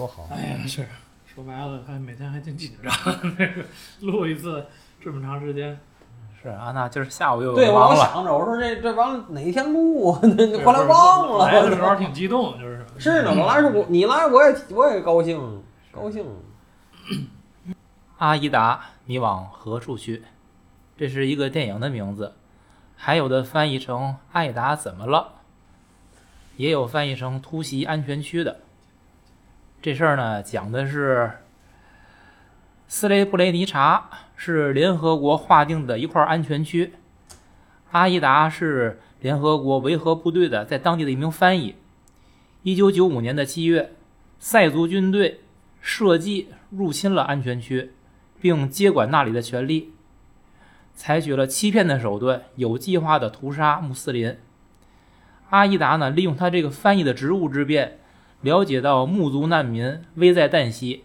多好。哎呀，是说白了，还每天还挺紧张，那 个录一次这么长时间，是啊，那今儿下午又对，我想着，我说这这完了哪天录啊？后来忘了来的时候。挺激动，就是是呢，我来说我你来我也我也高兴高兴。阿依达，你往何处去？这是一个电影的名字，还有的翻译成“艾达怎么了”，也有翻译成“突袭安全区”的。这事儿呢，讲的是斯雷布雷尼察是联合国划定的一块安全区，阿依达是联合国维和部队的在当地的一名翻译。一九九五年的七月，塞族军队设计入侵了安全区。并接管那里的权利，采取了欺骗的手段，有计划的屠杀穆斯林。阿依达呢，利用他这个翻译的职务之便，了解到穆族难民危在旦夕，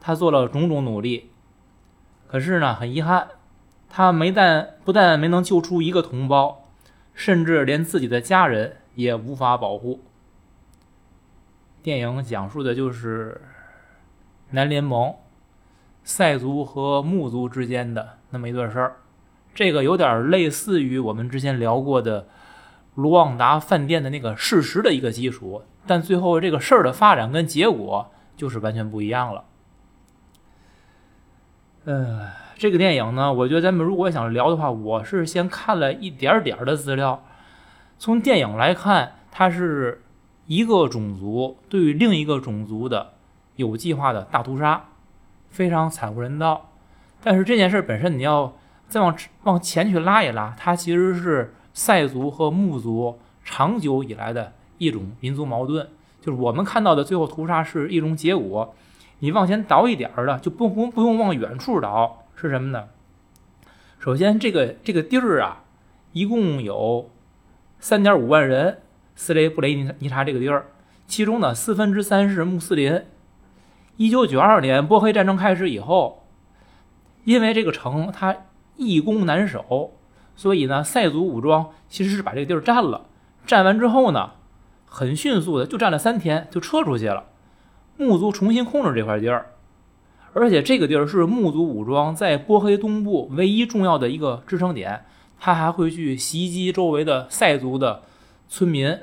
他做了种种努力。可是呢，很遗憾，他没但不但没能救出一个同胞，甚至连自己的家人也无法保护。电影讲述的就是南联盟。塞族和穆族之间的那么一段事儿，这个有点类似于我们之前聊过的卢旺达饭店的那个事实的一个基础，但最后这个事儿的发展跟结果就是完全不一样了。呃，这个电影呢，我觉得咱们如果想聊的话，我是先看了一点点的资料。从电影来看，它是一个种族对于另一个种族的有计划的大屠杀。非常惨无人道，但是这件事本身，你要再往往前去拉一拉，它其实是塞族和穆族长久以来的一种民族矛盾。就是我们看到的最后屠杀是一种结果，你往前倒一点儿的，就不不不用往远处倒，是什么呢？首先，这个这个地儿啊，一共有三点五万人，斯雷布雷尼尼察这个地儿，其中呢四分之三是穆斯林。一九九二年波黑战争开始以后，因为这个城它易攻难守，所以呢，塞族武装其实是把这个地儿占了。占完之后呢，很迅速的就占了三天就撤出去了。穆族重新控制这块地儿，而且这个地儿是穆族武装在波黑东部唯一重要的一个支撑点，他还会去袭击周围的塞族的村民。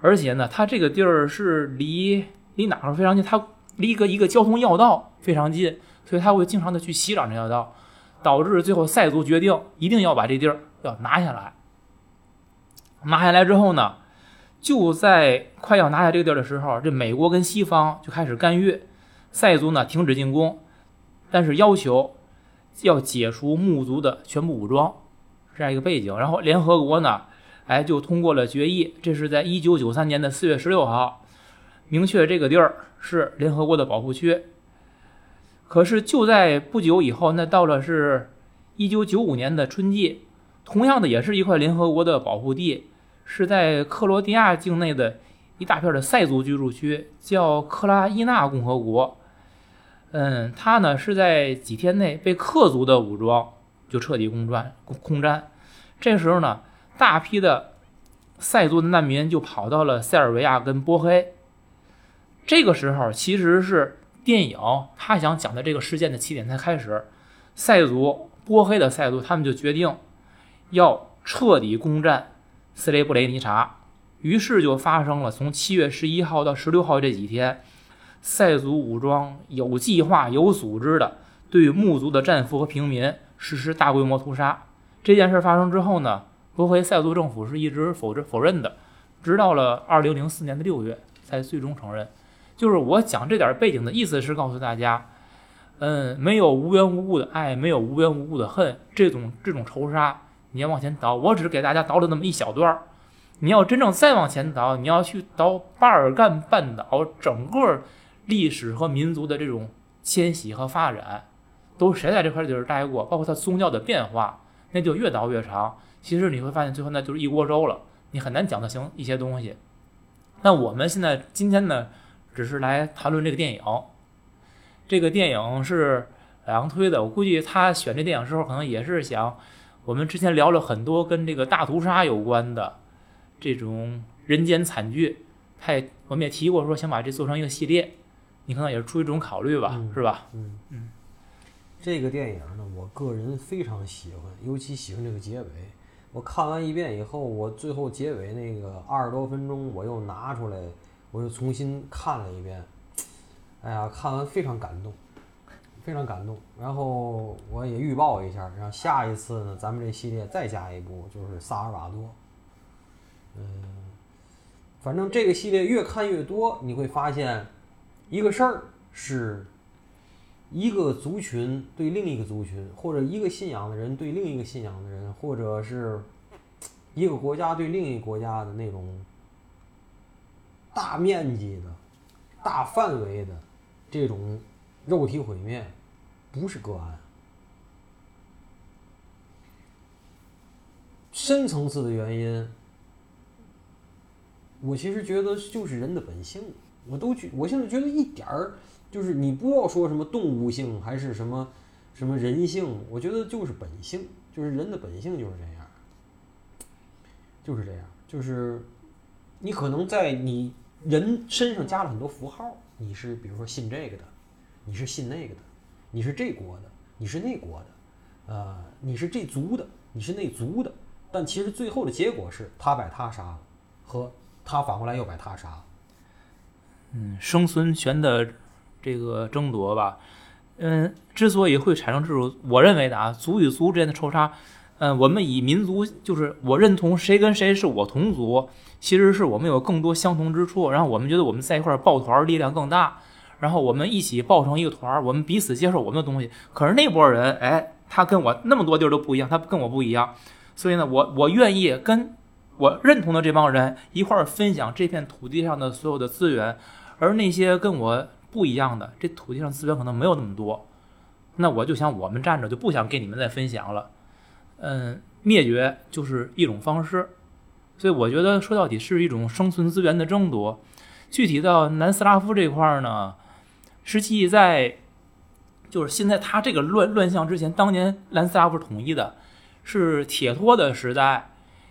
而且呢，他这个地儿是离。离哪儿非常近？它离一个一个交通要道非常近，所以他会经常的去袭扰这条道，导致最后塞族决定一定要把这地儿要拿下来。拿下来之后呢，就在快要拿下这个地儿的时候，这美国跟西方就开始干预，塞族呢停止进攻，但是要求要解除穆族的全部武装，这样一个背景。然后联合国呢，哎就通过了决议，这是在一九九三年的四月十六号。明确这个地儿是联合国的保护区，可是就在不久以后，那到了是一九九五年的春季，同样的也是一块联合国的保护地，是在克罗地亚境内的一大片的塞族居住区，叫克拉伊纳共和国。嗯，它呢是在几天内被克族的武装就彻底攻占空占。这时候呢，大批的塞族的难民就跑到了塞尔维亚跟波黑。这个时候其实是电影他想讲的这个事件的起点才开始，塞族波黑的塞族他们就决定要彻底攻占斯雷布雷尼察，于是就发生了从七月十一号到十六号这几天，塞族武装有计划、有组织的对穆族的战俘和平民实施大规模屠杀。这件事发生之后呢，波黑塞族政府是一直否认否认的，直到了二零零四年的六月才最终承认。就是我讲这点背景的意思是告诉大家，嗯，没有无缘无故的爱，没有无缘无故的恨，这种这种仇杀，你要往前倒，我只是给大家倒了那么一小段儿。你要真正再往前倒，你要去倒巴尔干半岛整个历史和民族的这种迁徙和发展，都谁在这块地儿待过，包括它宗教的变化，那就越倒越长。其实你会发现，最后那就是一锅粥了，你很难讲得清一些东西。那我们现在今天呢？只是来谈论这个电影，这个电影是老杨推的。我估计他选这电影时候，可能也是想，我们之前聊了很多跟这个大屠杀有关的这种人间惨剧，他也我们也提过说想把这做成一个系列，你可能也是出于这种考虑吧，嗯是吧？嗯嗯，这个电影呢，我个人非常喜欢，尤其喜欢这个结尾。我看完一遍以后，我最后结尾那个二十多分钟，我又拿出来，我又重新看了一遍。哎呀，看完非常感动，非常感动。然后我也预报一下，然后下一次呢，咱们这系列再加一部，就是萨尔瓦多。嗯，反正这个系列越看越多，你会发现一个事儿是一个族群对另一个族群，或者一个信仰的人对另一个信仰的人，或者是一个国家对另一个国家的那种大面积的、大范围的这种肉体毁灭，不是个案。深层次的原因，我其实觉得就是人的本性。我都觉，我现在觉得一点儿就是你不要说什么动物性还是什么什么人性，我觉得就是本性，就是人的本性就是这样，就是这样，就是你可能在你人身上加了很多符号，你是比如说信这个的，你是信那个的，你是这国的，你是那国的，呃，你是这族的，你是那族的，但其实最后的结果是他把他杀了，和他反过来又把他杀了。嗯，生存权的这个争夺吧，嗯，之所以会产生这种，我认为的啊，族与族之间的仇杀，嗯，我们以民族就是我认同谁跟谁是我同族，其实是我们有更多相同之处，然后我们觉得我们在一块儿抱团力量更大，然后我们一起抱成一个团儿，我们彼此接受我们的东西。可是那波人，哎，他跟我那么多地儿都不一样，他跟我不一样，所以呢，我我愿意跟我认同的这帮人一块儿分享这片土地上的所有的资源。而那些跟我不一样的，这土地上资源可能没有那么多，那我就想我们站着，就不想给你们再分享了。嗯，灭绝就是一种方式，所以我觉得说到底是一种生存资源的争夺。具体到南斯拉夫这块儿呢，实际在就是现在他这个乱乱象之前，当年兰斯拉夫是统一的，是铁托的时代，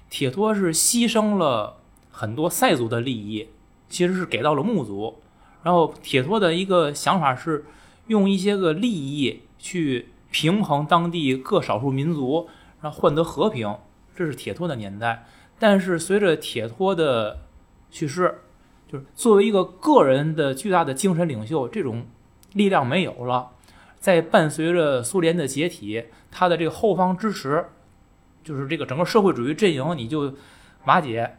铁托是牺牲了很多塞族的利益。其实是给到了木族，然后铁托的一个想法是用一些个利益去平衡当地各少数民族，然后换得和平。这是铁托的年代。但是随着铁托的去世，就是作为一个个人的巨大的精神领袖，这种力量没有了。在伴随着苏联的解体，他的这个后方支持，就是这个整个社会主义阵营你就瓦解。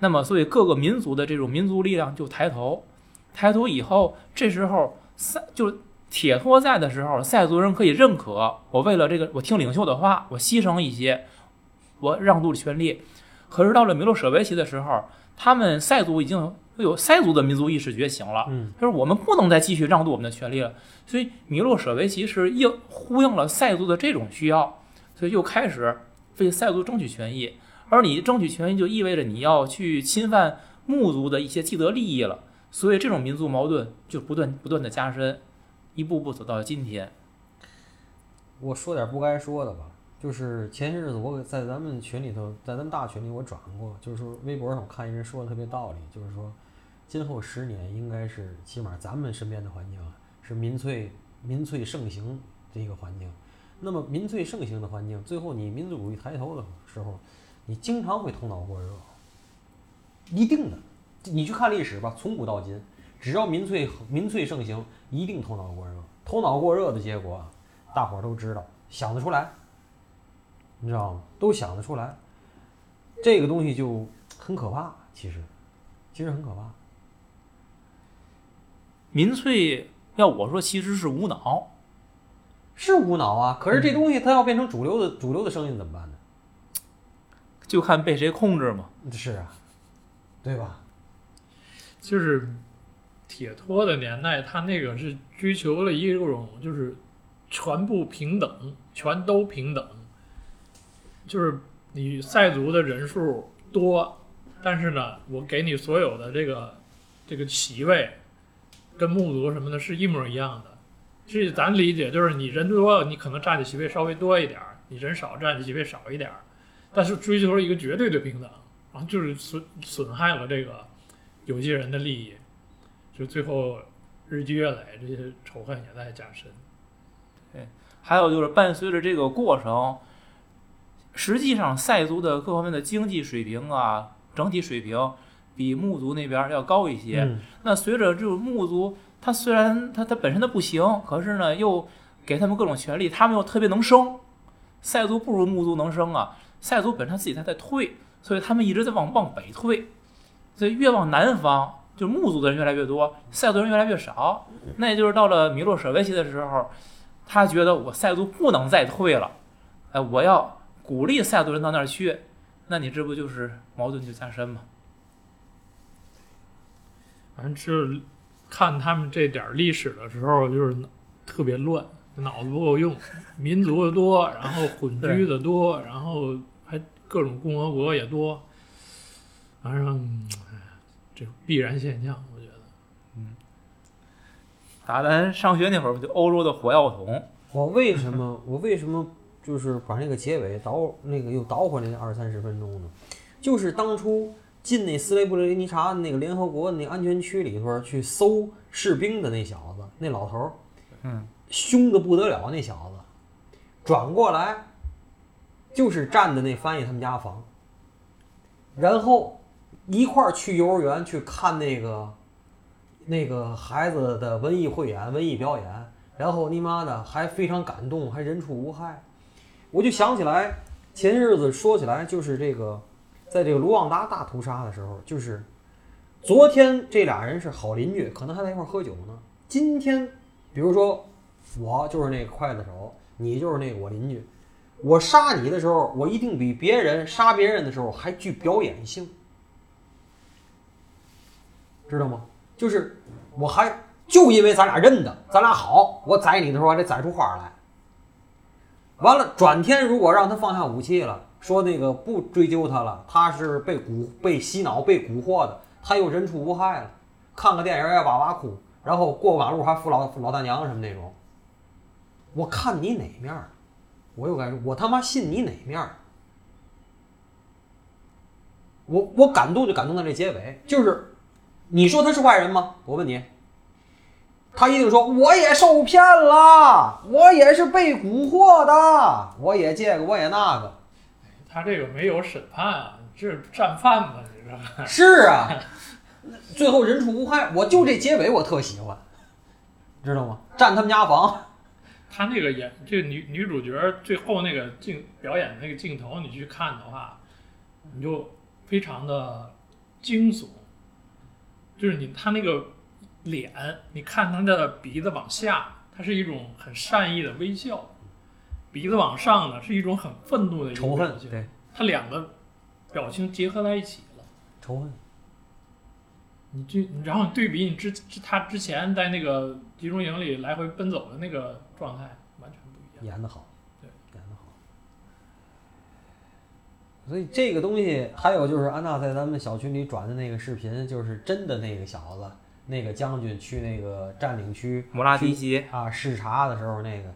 那么，所以各个民族的这种民族力量就抬头，抬头以后，这时候塞就是铁托在的时候，塞族人可以认可我为了这个，我听领袖的话，我牺牲一些，我让渡的权利。可是到了米洛舍维奇的时候，他们塞族已经有塞族的民族意识觉醒了，嗯，就是我们不能再继续让渡我们的权利了。所以米洛舍维奇是应呼应了塞族的这种需要，所以又开始为塞族争取权益。而你争取权益，就意味着你要去侵犯穆族的一些既得利益了，所以这种民族矛盾就不断不断的加深，一步步走到今天。我说点不该说的吧，就是前些日子我在咱们群里头，在咱们大群里我转过，就是说微博上我看一人说的特别道理，就是说今后十年应该是起码咱们身边的环境啊，是民粹民粹盛行的一个环境。那么民粹盛行的环境，最后你民族主义抬头的时候。你经常会头脑过热，一定的。你去看历史吧，从古到今，只要民粹民粹盛行，一定头脑过热。头脑过热的结果，大伙儿都知道，想得出来，你知道吗？都想得出来。这个东西就很可怕，其实，其实很可怕。民粹要我说，其实是无脑，是无脑啊。可是这东西它要变成主流的主流的声音怎么办呢？就看被谁控制嘛。是啊，对吧？就是铁托的年代，他那个是追求了一种就是全部平等，全都平等。就是你赛族的人数多，但是呢，我给你所有的这个这个席位，跟木族什么的是一模一样的。这咱理解就是你人多，你可能占的席位稍微多一点儿；你人少，占的席位少一点儿。但是追求一个绝对的平等，然后就是损损害了这个有些人的利益，就最后日积月累，这些仇恨也在加深。对还有就是伴随着这个过程，实际上塞族的各方面的经济水平啊，整体水平比穆族那边要高一些。嗯那随着这种穆族，他虽然他他本身他不行，可是呢又给他们各种权利，他们又特别能生。塞族不如穆族能生啊，塞族本身自己他在退，所以他们一直在往往北退，所以越往南方，就穆族的人越来越多，塞族人越来越少。那也就是到了米洛舍维奇的时候，他觉得我塞族不能再退了，哎，我要鼓励塞族人到那儿去，那你这不就是矛盾就加深吗？反正就是看他们这点儿历史的时候，就是特别乱，脑子不够用，民族的多，然后混居的多，然后还各种共和国也多，反正嗯哎这必然现象，我觉得。嗯打咱上学那会儿，不就欧洲的火药桶？我为什么我为什么就是把那个结尾倒那个又倒回来二三十分钟呢？就是当初进那斯雷布雷尼察那个联合国那安全区里头去搜士兵的那小子，那老头儿，嗯，凶的不得了，那小子转过来就是站的那翻译他们家房，然后一块儿去幼儿园去看那个那个孩子的文艺汇演、文艺表演，然后你妈的还非常感动，还人畜无害。我就想起来前些日子说起来，就是这个，在这个卢旺达大屠杀的时候，就是昨天这俩人是好邻居，可能还在一块喝酒呢。今天，比如说我就是那个刽子手，你就是那个我邻居，我杀你的时候，我一定比别人杀别人的时候还具表演性，知道吗？就是我还就因为咱俩认得，咱俩好，我宰你的时候还得宰出花来。完了，转天如果让他放下武器了，说那个不追究他了，他是被蛊、被洗脑、被蛊惑的，他又人畜无害了，看个电影也哇哇哭，然后过马路还扶老老大娘什么那种。我看你哪面儿，我又该说，我他妈信你哪面儿。我我感动就感动在这结尾，就是你说他是坏人吗？我问你，他一定说我也受骗了，我也是被蛊惑的，我也这个我也那个。他这个没有审判啊，这是战犯嘛，你知道吗？是啊，最后人畜无害，我就这结尾我特喜欢，知道吗？占他们家房，他那个演这个女女主角最后那个镜表演的那个镜头，你去看的话，你就非常的惊悚，就是你他那个脸，你看他的鼻子往下，它是一种很善意的微笑，鼻子往上呢是一种很愤怒的一仇恨，种表情，对，他两个表情结合在一起了。仇恨，你就然后你对比你之之他之前在那个集中营里来回奔走的那个状态，完全不一样。演的好，对，演的好。所以这个东西，还有就是安娜在咱们小群里转的那个视频，就是真的那个小子，那个将军去那个占领区摩拉迪奇，啊视察的时候，那个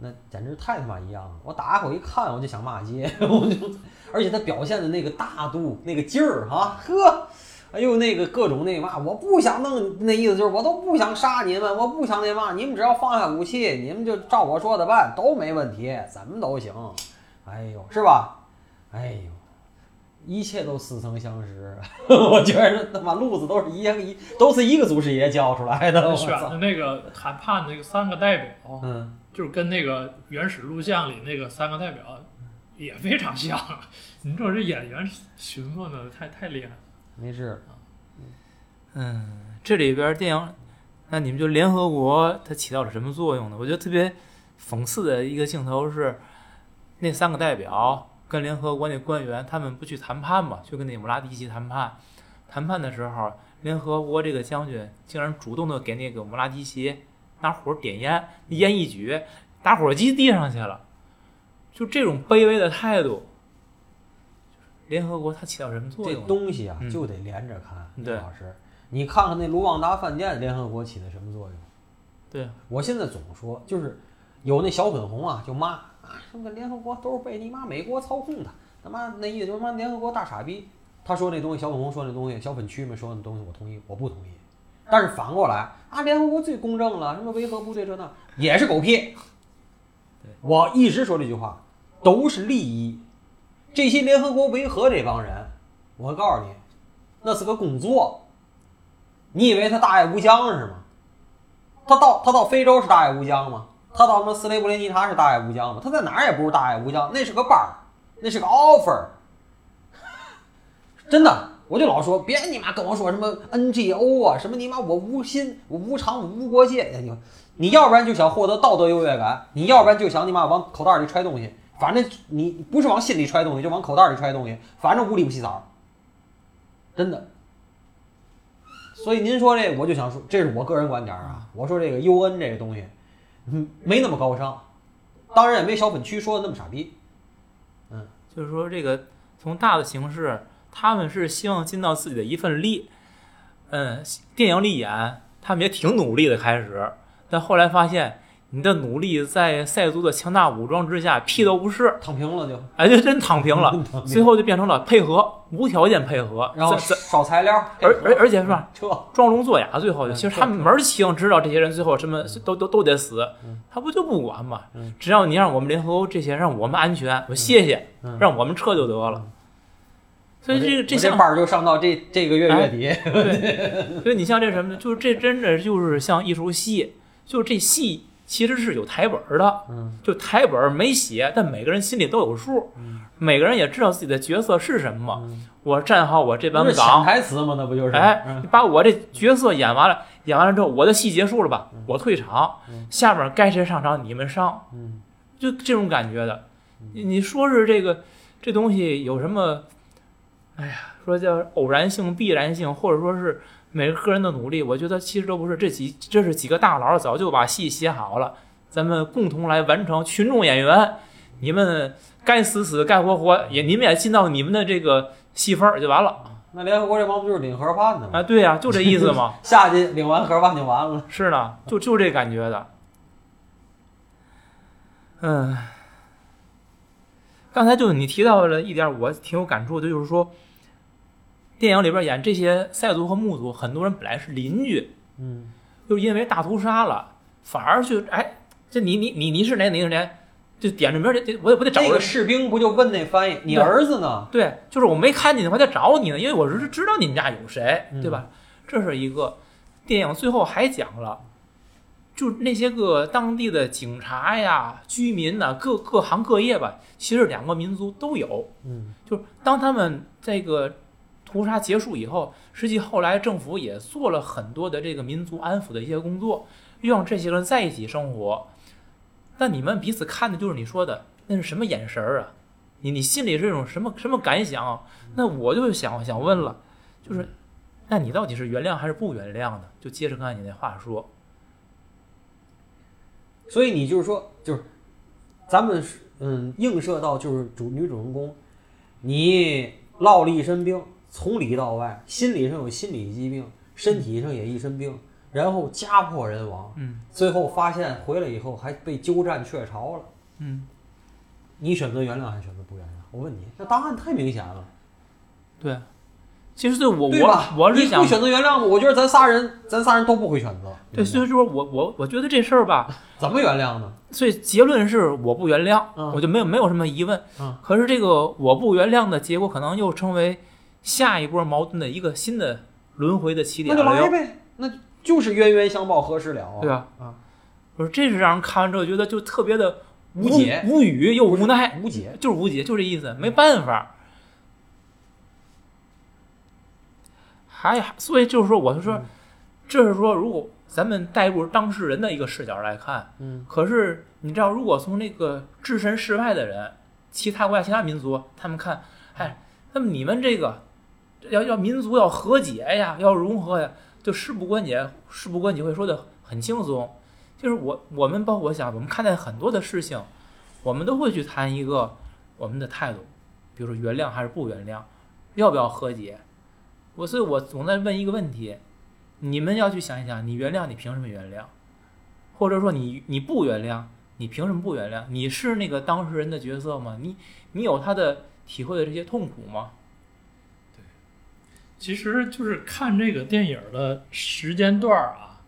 那简直太他妈一样了！我打开我一看，我就想骂街，我就，而且他表现的那个大度、那个劲儿啊，呵，哎呦，那个各种那个嘛，我不想弄，那意思就是我都不想杀你们，我不想那嘛，你们只要放下武器，你们就照我说的办，都没问题，怎么都行。哎呦，是吧？哎呦。一切都似曾相识，我觉得他妈路子都是一样一，都是一个祖师爷教出来的。我！选的那个谈判的那个三个代表，嗯，就是跟那个原始录像里那个三个代表也非常像。你说这演员询问的太太厉害了。没事。嗯，这里边电影，那你们就联合国它起到了什么作用呢？我觉得特别讽刺的一个镜头是，那三个代表跟联合国那官员他们不去谈判嘛，去跟那姆拉迪奇谈判。谈判的时候，联合国这个将军竟然主动的给那个穆拉迪奇拿火点烟，烟一举，打火机递上去了。就这种卑微的态度，联合国它起到什么作这用这？东西啊，嗯就得连着看。老师，你看看那卢旺达饭店，联合国起的什么作用？对，我现在总说，就是有那小粉红啊，就骂啊，什么联合国都是被你妈美国操控的，他妈那意思就是妈联合国大傻逼。他说那东西，小粉红说那东西，小粉区们说那东西，我同意，我不同意。但是反过来啊，联合国最公正了，什么维和部队这那也是狗屁。我一直说这句话，都是利益。这些联合国维和这帮人，我告诉你，那是个工作。你以为他大爱无疆是吗？他到他到非洲是大爱无疆吗？他到什么斯雷布林尼塔是大爱无疆吗？他在哪儿也不是大爱无疆，那是个班儿，那是个 offer。真的，我就老说，别你妈跟我说什么 NGO 啊，什么你妈我无心，我无偿，我无国界。哎你你要不然就想获得道德优越感，你要不然就想你妈往口袋里揣东西，反正你不是往心里揣东西，就往口袋里揣东西，反正无利不起早。真的。所以您说这，我就想说，这是我个人观点啊。我说这个 UN 这个东西，嗯，没那么高尚，当然也没小粉区说的那么傻逼。嗯就是说这个从大的形式，他们是希望尽到自己的一份力。嗯，电影里演他们也挺努力的开始，但后来发现你的努力在塞族的强大武装之下屁都不是，躺平了就，哎，就真躺平了。平最后就变成了配合，无条件配合，然后咱咱烧材料，而而而且是吧，这。装聋作哑，最后嗯其实他们门儿清知道这些人最后什么都都都得死嗯，他不就不管嘛嗯？只要你让我们联合国这些让我们安全，我谢谢，嗯。让我们撤就得了。所以这个这像班儿就上到这这个月月底，对，所以你像这什么，就是这真的就是像一出戏，就是这戏其实是有台本儿的，嗯就台本儿没写，但每个人心里都有数，嗯每个人也知道自己的角色是什么。嗯，我站好我这班岗，台词吗？那不就是？哎，把我这角色演完了，演完了之后，我的戏结束了吧？我退场嗯，下面该谁上场你们上，嗯就这种感觉的。你你说是这个这东西有什么？哎呀，说叫偶然性、必然性，或者说是每个个人的努力，我觉得其实都不是。这几这是几个大佬早就把戏写好了，咱们共同来完成。群众演员，你们该死死，该活活，也你们也尽到你们的这个戏份儿就完了那联合国这帮不就是领盒饭的吗？啊！对呀、就这意思嘛。下去领完盒饭就完了。是呢，就就这感觉的。嗯，刚才就你提到了一点，我挺有感触的，就是说，电影里边演这些塞族和穆族，很多人本来是邻居，嗯就因为大屠杀了，反而去哎，这你你你你是哪哪是哪，就点着名儿，这这我也不得找人这个。士兵不就问那翻译：“你儿子呢对，就是我没看见你，我还得找你呢，因为我是知道你们家有谁，嗯对吧？这是一个电影，最后还讲了，就那些个当地的警察呀、居民呐，各各行各业吧，其实两个民族都有。？”嗯就是当他们这个屠杀结束以后，实际后来政府也做了很多的这个民族安抚的一些工作，让这些人在一起生活。但你们彼此看的就是你说的那是什么眼神儿啊？你你心里是一种什么什么感想？那我就想想问了，就是，那你到底是原谅还是不原谅呢？就接着刚才你那话说，所以你就是说，就是咱们嗯映射到就是主女主人公，你落了一身病，从里到外，心理上有心理疾病，身体上也一身病，然后家破人亡，嗯最后发现回来以后还被鸠占鹊巢了。嗯，你选择原谅还是选择不原谅？我问你，那答案太明显了，对。其实对我我？我是想你会选择原谅吗？我觉得咱仨人，咱仨人都不会选择。对，所以说我我我觉得这事儿吧，怎么原谅呢？所以结论是我不原谅，嗯我就没有没有什么疑问。嗯可是这个我不原谅的结果，可能又称为下一波矛盾的一个新的轮回的起点那。就来呗，那就是冤冤相报何时了啊？对吧？啊，我说这是让人看完之后觉得就特别的无解无语又无奈，无解。就是无解，就这意思，没办法。还所以就是说，我就说嗯，这是说，如果咱们带入当事人的一个视角来看，嗯可是你知道，如果从那个置身事外的人，其他国家、其他民族，他们看，哎，那么你们这个要要民族要和解呀，要融合呀，就事不关己，事不关己会说的很轻松。就是我我们包括我想，我们看待很多的事情，我们都会去谈一个我们的态度，比如说原谅还是不原谅，要不要和解。我所以，我总在问一个问题：你们要去想一想，你原谅，你凭什么原谅？或者说你你不原谅，你凭什么不原谅？你是那个当事人的角色吗？你你有他的体会的这些痛苦吗？其实就是看这个电影的时间段啊，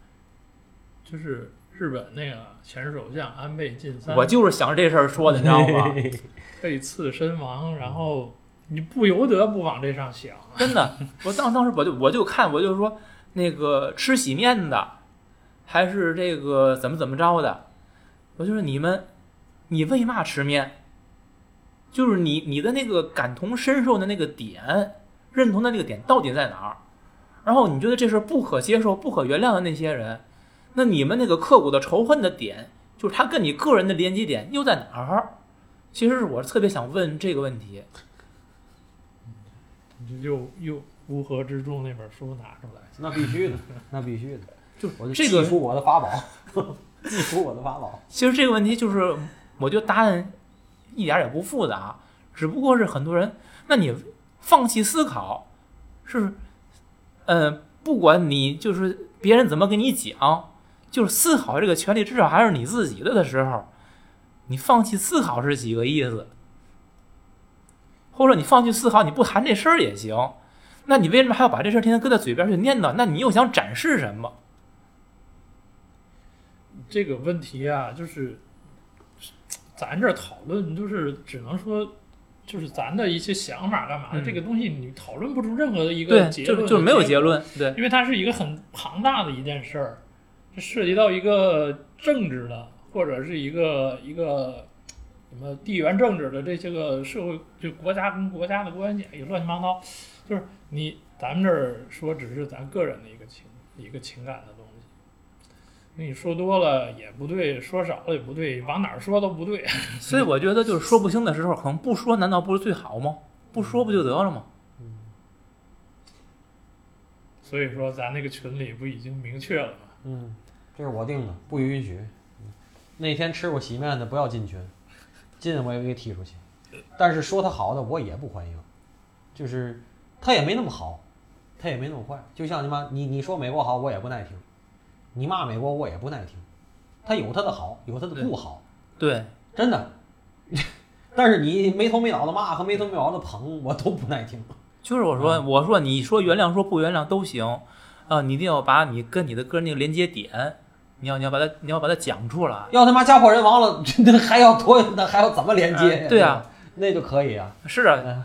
就是日本那个前首相安倍晋三我就是想这事儿说的，你知道吗？被刺身亡，然后你不由得不往这上想。真的，我当当时我就我就看，我就说那个吃洗面的，还是这个怎么怎么着的，我就说你们，你为嘛吃面？就是你你的那个感同身受的那个点，认同的那个点到底在哪儿？然后你觉得这是不可接受、不可原谅的那些人，那你们那个刻骨的仇恨的点，就是他跟你个人的连接点又在哪儿？其实是我特别想问这个问题。又又乌合之众那本书拿出来，那必须的，那必须的。就我就这个祭出我的法宝，祭出我的法宝。其实这个问题就是，我觉得答案一点也不复杂，只不过是很多人，那你放弃思考，是，呃，不管你就是别人怎么跟你讲，就是思考这个权利至少还是你自己的的时候，你放弃思考是几个意思？或者你放弃思考，你不谈这事儿也行，那你为什么还要把这事儿天天搁在嘴边去念叨？那你又想展示什么？这个问题啊，就是咱这讨论，就是只能说，就是咱的一些想法干嘛这个东西你讨论不出任何的一，个结论，就就是没有结，论，对。因为它是一个很庞大的一件事儿，这涉及到一个政治的，或者是一个一个什么地缘政治的这些个社会，就国家跟国家的关系，也乱七八糟。就是你咱们这儿说只是咱个人的一个情一个情感的。那你说多了也不对，说少了也不对，往哪儿说都不对。所以我觉得就是说不清的时候，可能不说，难道不是最好吗？不说不就得了吗？嗯所以说咱那个群里不已经明确了吗？嗯，这是我定的，不允许。那天吃过洗面的不要进群，进我也给踢出去。但是说他好的我也不欢迎，就是他也没那么好，他也没那么坏。就像你妈，你你说美国好，我也不耐听；你骂美国，我也不耐听。他有他的好，有他的不好，对，真的。但是你没头没脑的骂和没头没脑的捧，我都不耐听。就是我说，我说你说原谅，说不原谅都行，啊，你一定要把你跟你的个人那个连接点，你要你要把它你要把它讲出来。要他妈家破人亡了，那还要多，那还要怎么连接对啊，那就可以啊。是啊，嗯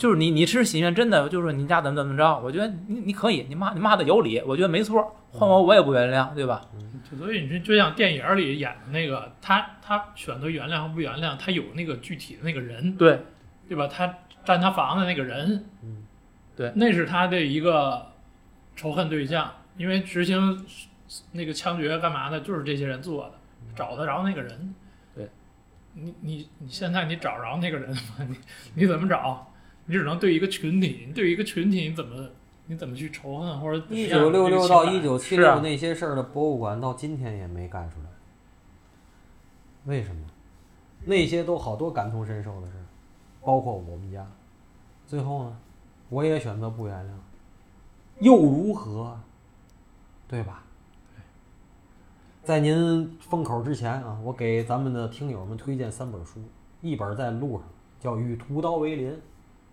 就是你你吃喜面真的就是你家怎么怎么着，我觉得你你可以，你骂你骂的有理，我觉得没错，换我我也不原谅，对吧？就所以你说，就像电影里演的那个，他他选择原谅和不原谅，他有那个具体的那个人，对，对吧？他占他房的那个人，嗯，对那是他的一个仇恨对象，因为执行那个枪决干嘛的，就是这些人做的，找得着那个人。对，你你你现在你找着那个人吗？你你怎么找？你只能对一个群体，你对一个群体你怎么你怎么去仇恨或者一样九六六到一九七六那些事儿的博物馆到今天也没干出来，为什么？那些都好多感同身受的事儿，包括我们家。最后呢，我也选择不原谅，又如何？对吧？在您封口之前啊，我给咱们的听友们推荐三本书，一本在路上，叫《与屠刀为邻》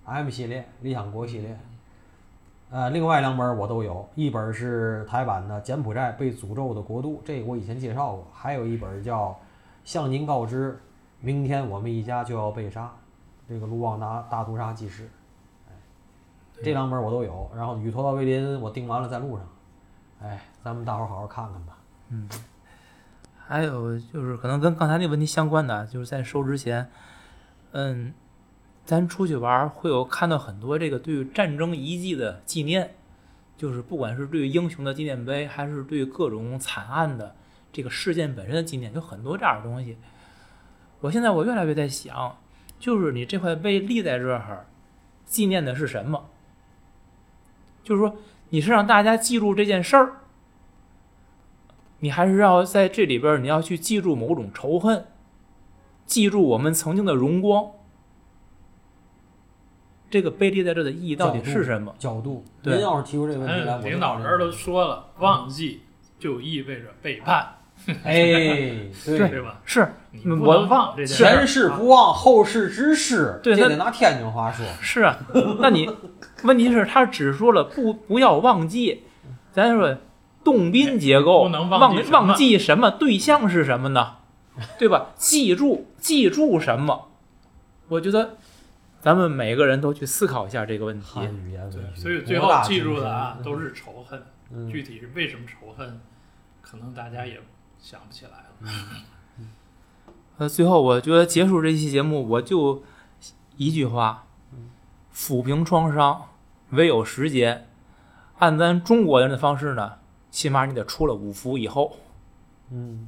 ，M 系列，理想国系列。呃，另外两本我都有，一本是台版的《柬埔寨被诅咒的国度》，这个我以前介绍过，还有一本叫《向您告知，明天我们一家就要被杀》，这个卢旺达大屠杀纪实。哎，这两本我都有，然后《与屠刀为邻》我订完了，在路上。哎，咱们大伙儿好好看看吧。嗯还有就是可能跟刚才那问题相关的，就是在收之前，嗯，咱出去玩会有看到很多这个对于战争遗迹的纪念，就是不管是对于英雄的纪念碑，还是对各种惨案的这个事件本身的纪念，有很多这样的东西。我现在我越来越在想，就是你这块碑立在这儿，纪念的是什么？就是说你是让大家记住这件事儿。你还是要在这里边，你要去记住某种仇恨，记住我们曾经的荣光。这个碑立在这的意义到底是什么？角度，对您要是提出这个问题来，领导人都说了，忘记就意味着背叛。哎，对，吧？是你不忘这件事前世不忘，后世之师，对他这得拿天津话说。是啊，那你 问题是，他只说了不不要忘记，咱说动宾结构，不能忘忘记什么对象是什么呢？对吧？记住记住什么？我觉得咱们每个人都去思考一下这个问题。语言对文，学所以最后记住的啊，都是仇恨。嗯具体是为什么仇恨，可能大家也想不起来了。呃，最后我觉得结束这期节目，我就一句话：抚平创伤，唯有时间。按咱中国人的方式呢，起码你得出了五福以后。嗯，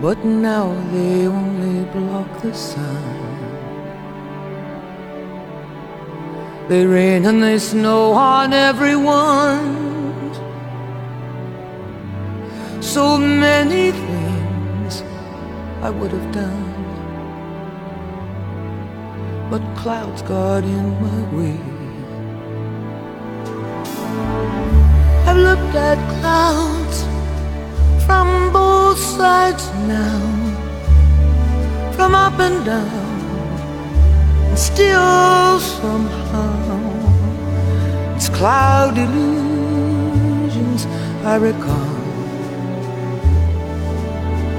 But now they only block the sun. They rain and they snow on everyone. So many things I would have done. But clouds got in my way. I've looked at clouds from sides now, from up and down, and still somehow it's cloud illusions I recall.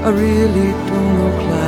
I really don't know clouds.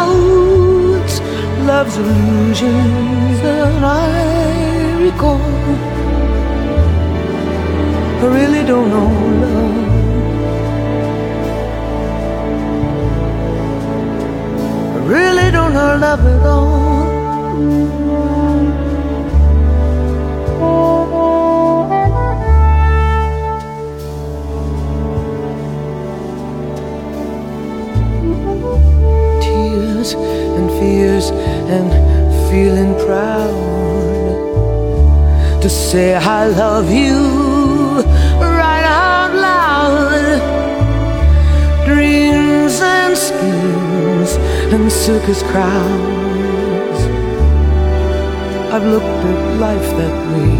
love's illusions that I recall. I really don't know love. I really don't know love at all. Fears and feeling proud to say I love you right out loud. Dreams and schemes and circus crowds. I've looked at life that way.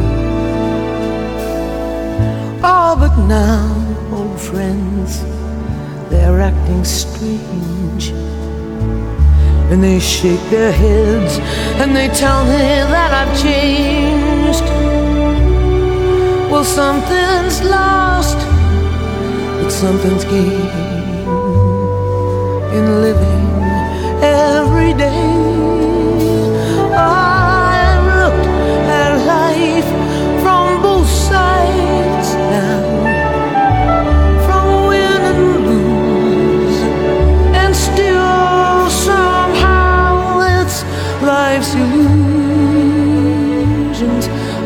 Oh, but now, old friends, they're acting strange. And they shake their heads and they tell me that I've changed. Well, something's lost, but something's gained in living every day.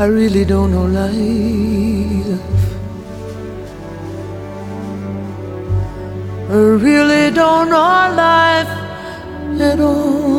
I really don't know life. I really don't know life at all.